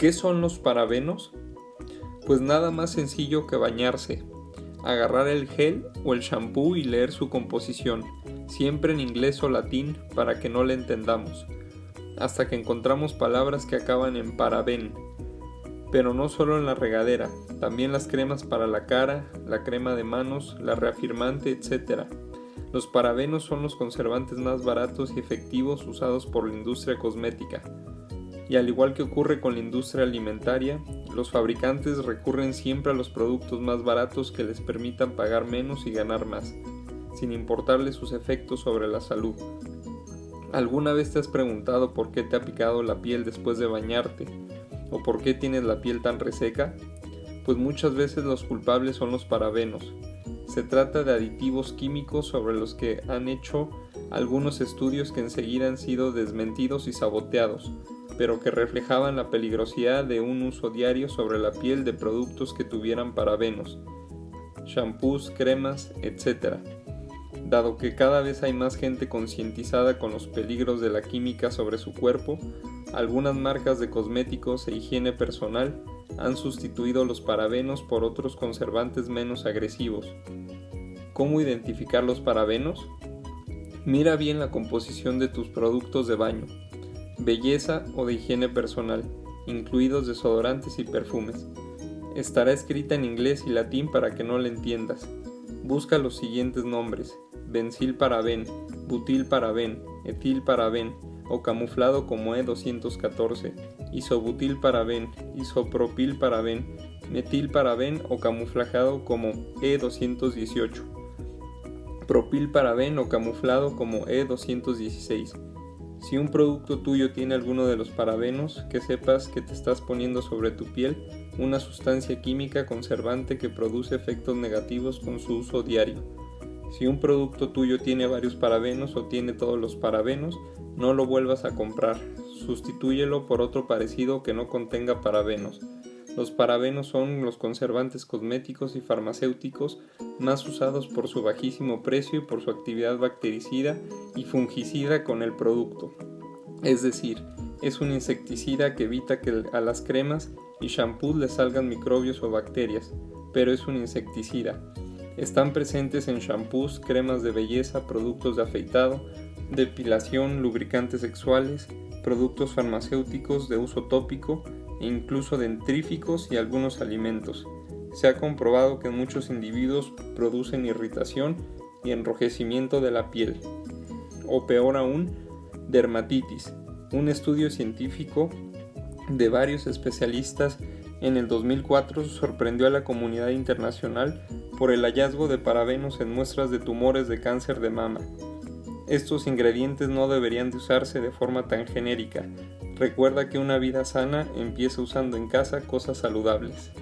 ¿Qué son los parabenos? Pues nada más sencillo que bañarse, agarrar el gel o el shampoo y leer su composición, siempre en inglés o latín para que no le entendamos, hasta que encontramos palabras que acaban en paraben. Pero no solo en la regadera, también las cremas para la cara, la crema de manos, la reafirmante, etc. Los parabenos son los conservantes más baratos y efectivos usados por la industria cosmética y al igual que ocurre con la industria alimentaria, los fabricantes recurren siempre a los productos más baratos que les permitan pagar menos y ganar más, sin importarles sus efectos sobre la salud. ¿Alguna vez te has preguntado por qué te ha picado la piel después de bañarte? ¿O por qué tienes la piel tan reseca? Pues muchas veces los culpables son los parabenos. Se trata de aditivos químicos sobre los que han hecho algunos estudios que enseguida han sido desmentidos y saboteados, pero que reflejaban la peligrosidad de un uso diario sobre la piel de productos que tuvieran parabenos, shampoos, cremas, etc. Dado que cada vez hay más gente concientizada con los peligros de la química sobre su cuerpo, algunas marcas de cosméticos e higiene personal han sustituido los parabenos por otros conservantes menos agresivos. ¿Cómo identificar los parabenos? Mira bien la composición de tus productos de baño belleza o de higiene personal, incluidos desodorantes y perfumes. Estará escrita en inglés y latín para que no la entiendas. Busca los siguientes nombres: benzil paraben, butil paraben, etil paraben o camuflado como E214, isobutil paraben, isopropil paraben, metil paraben o camuflajado como E218, propil paraben o camuflado como E216 si un producto tuyo tiene alguno de los parabenos, que sepas que te estás poniendo sobre tu piel una sustancia química conservante que produce efectos negativos con su uso diario. Si un producto tuyo tiene varios parabenos o tiene todos los parabenos, no lo vuelvas a comprar. Sustitúyelo por otro parecido que no contenga parabenos. Los parabenos son los conservantes cosméticos y farmacéuticos más usados por su bajísimo precio y por su actividad bactericida y fungicida con el producto. Es decir, es un insecticida que evita que a las cremas y shampoos le salgan microbios o bacterias, pero es un insecticida. Están presentes en shampoos, cremas de belleza, productos de afeitado, depilación, lubricantes sexuales, productos farmacéuticos de uso tópico, incluso dentríficos y algunos alimentos. Se ha comprobado que muchos individuos producen irritación y enrojecimiento de la piel, o peor aún, dermatitis. Un estudio científico de varios especialistas en el 2004 sorprendió a la comunidad internacional por el hallazgo de parabenos en muestras de tumores de cáncer de mama. Estos ingredientes no deberían de usarse de forma tan genérica, Recuerda que una vida sana empieza usando en casa cosas saludables.